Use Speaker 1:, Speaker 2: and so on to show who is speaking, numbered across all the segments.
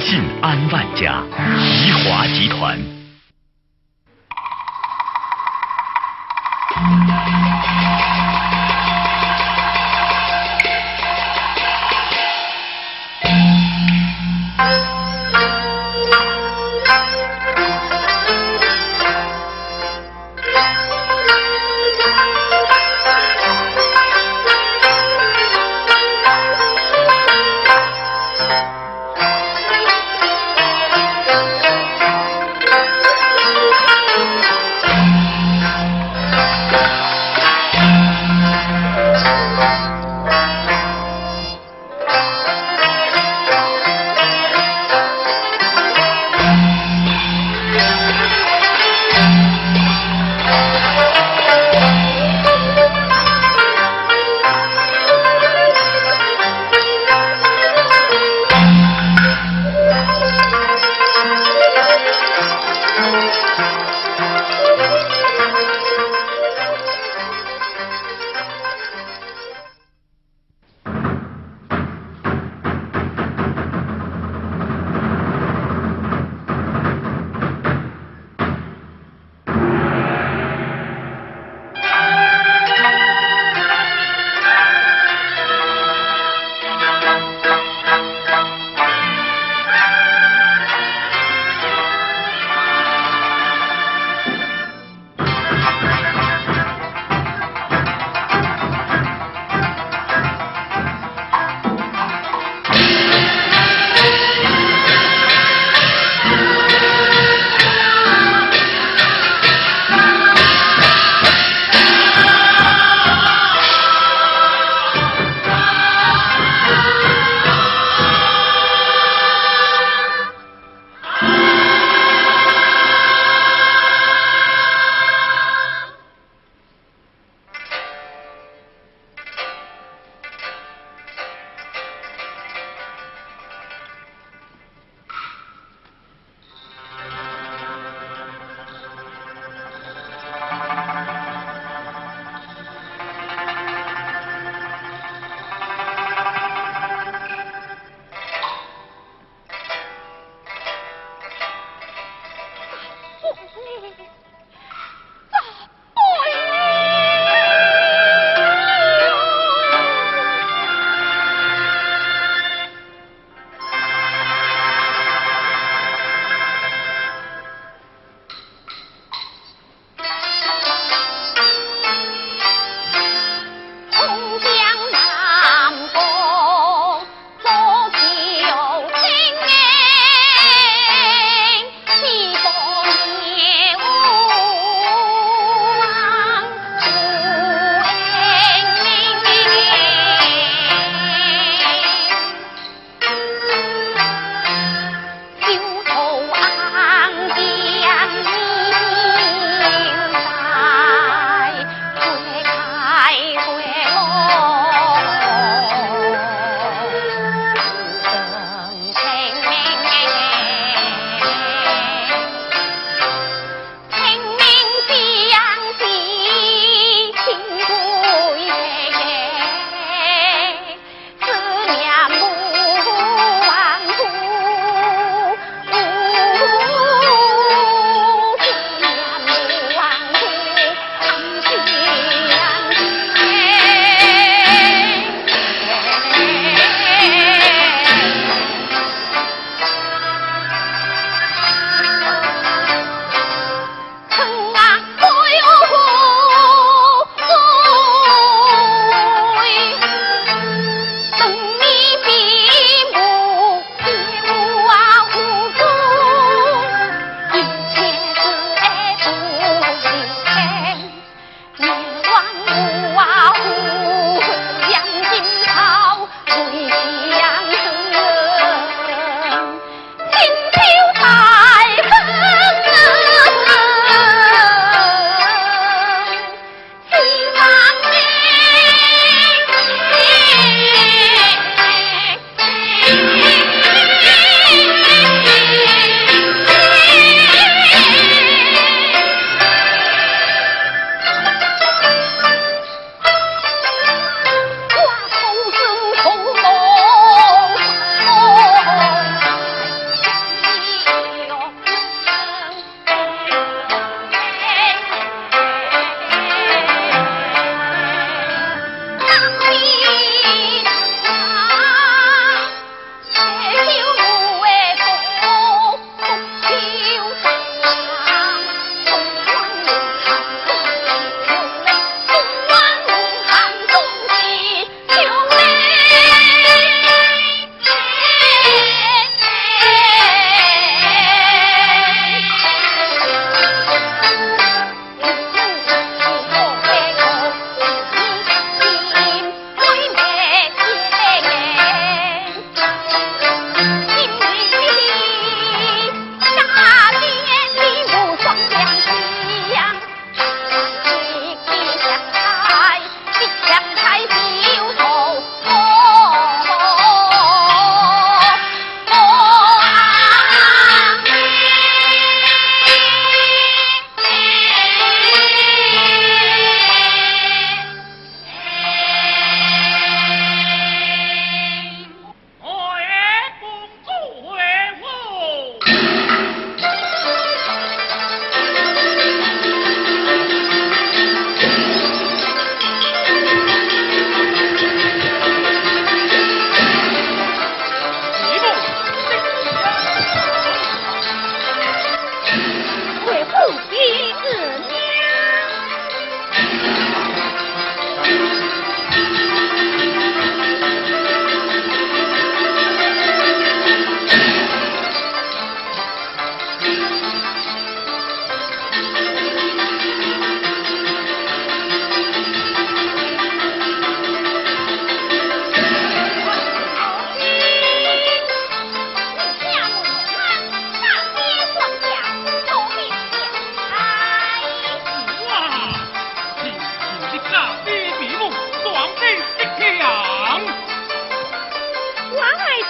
Speaker 1: 信安万家。宜华集团。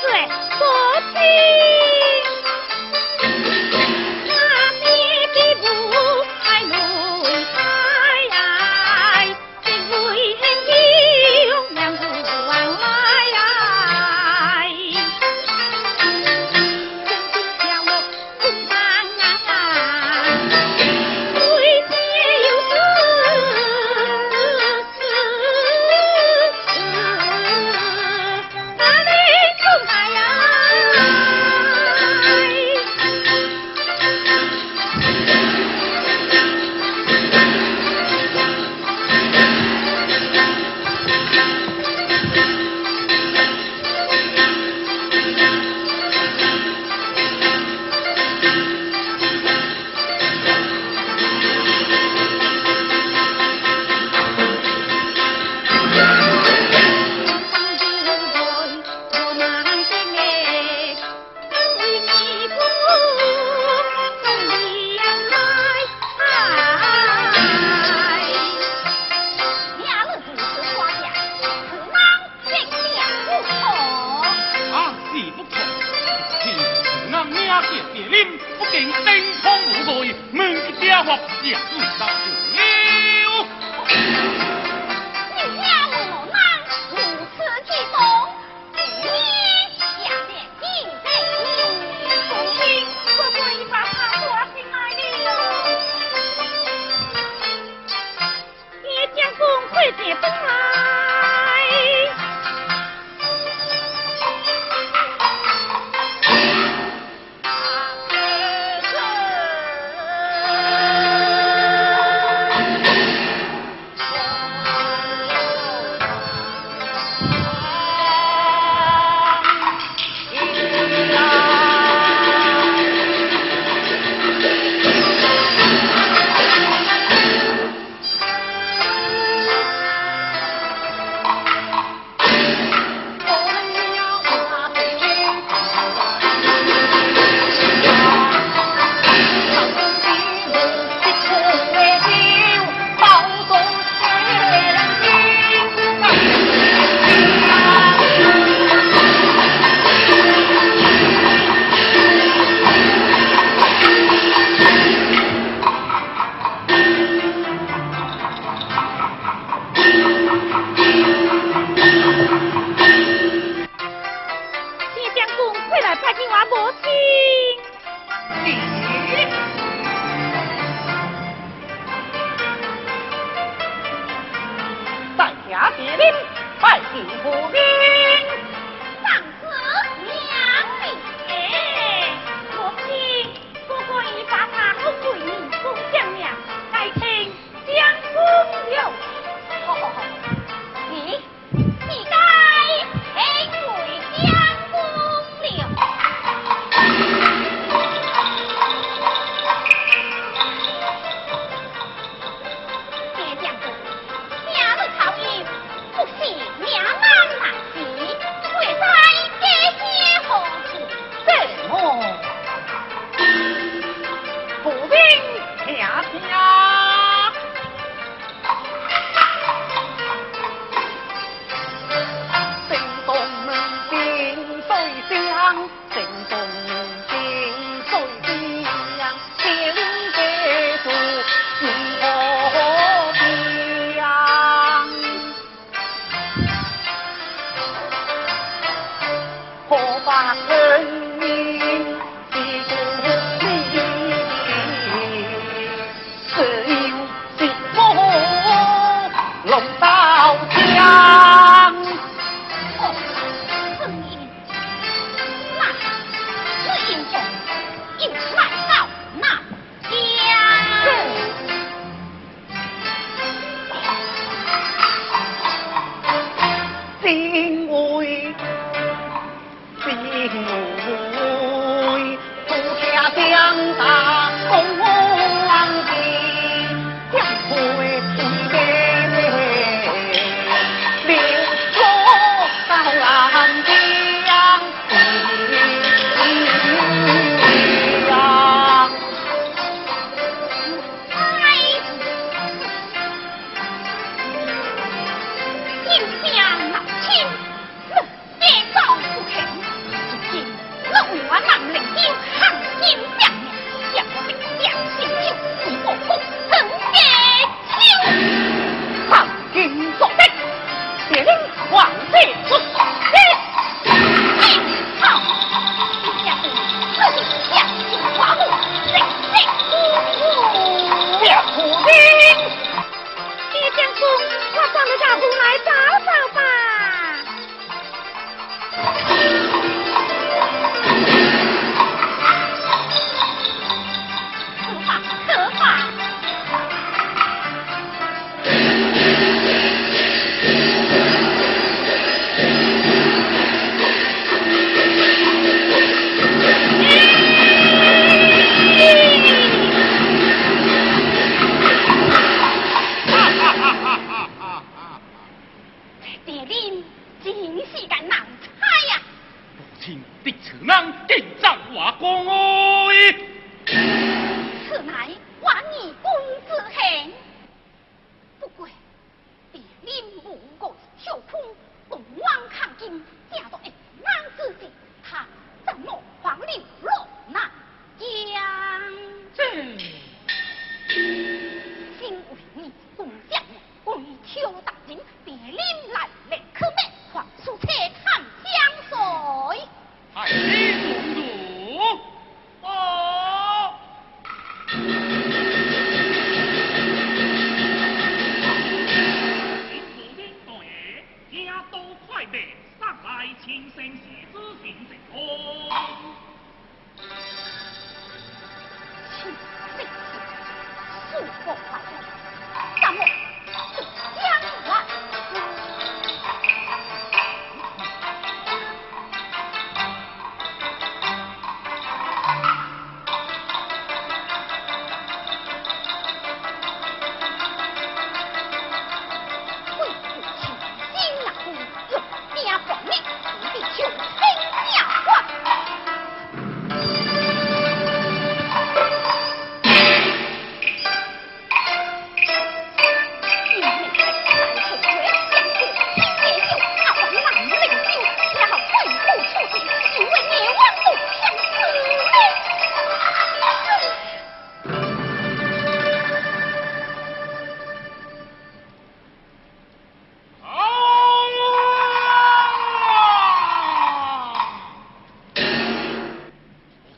Speaker 2: 对佛经解冻了 Bố 听
Speaker 3: 兵威兵威不可将战
Speaker 2: 快点上来，请先生之行功。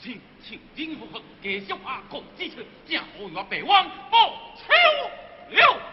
Speaker 4: 请请丁福福给小阿公之持，将我院北王保全了。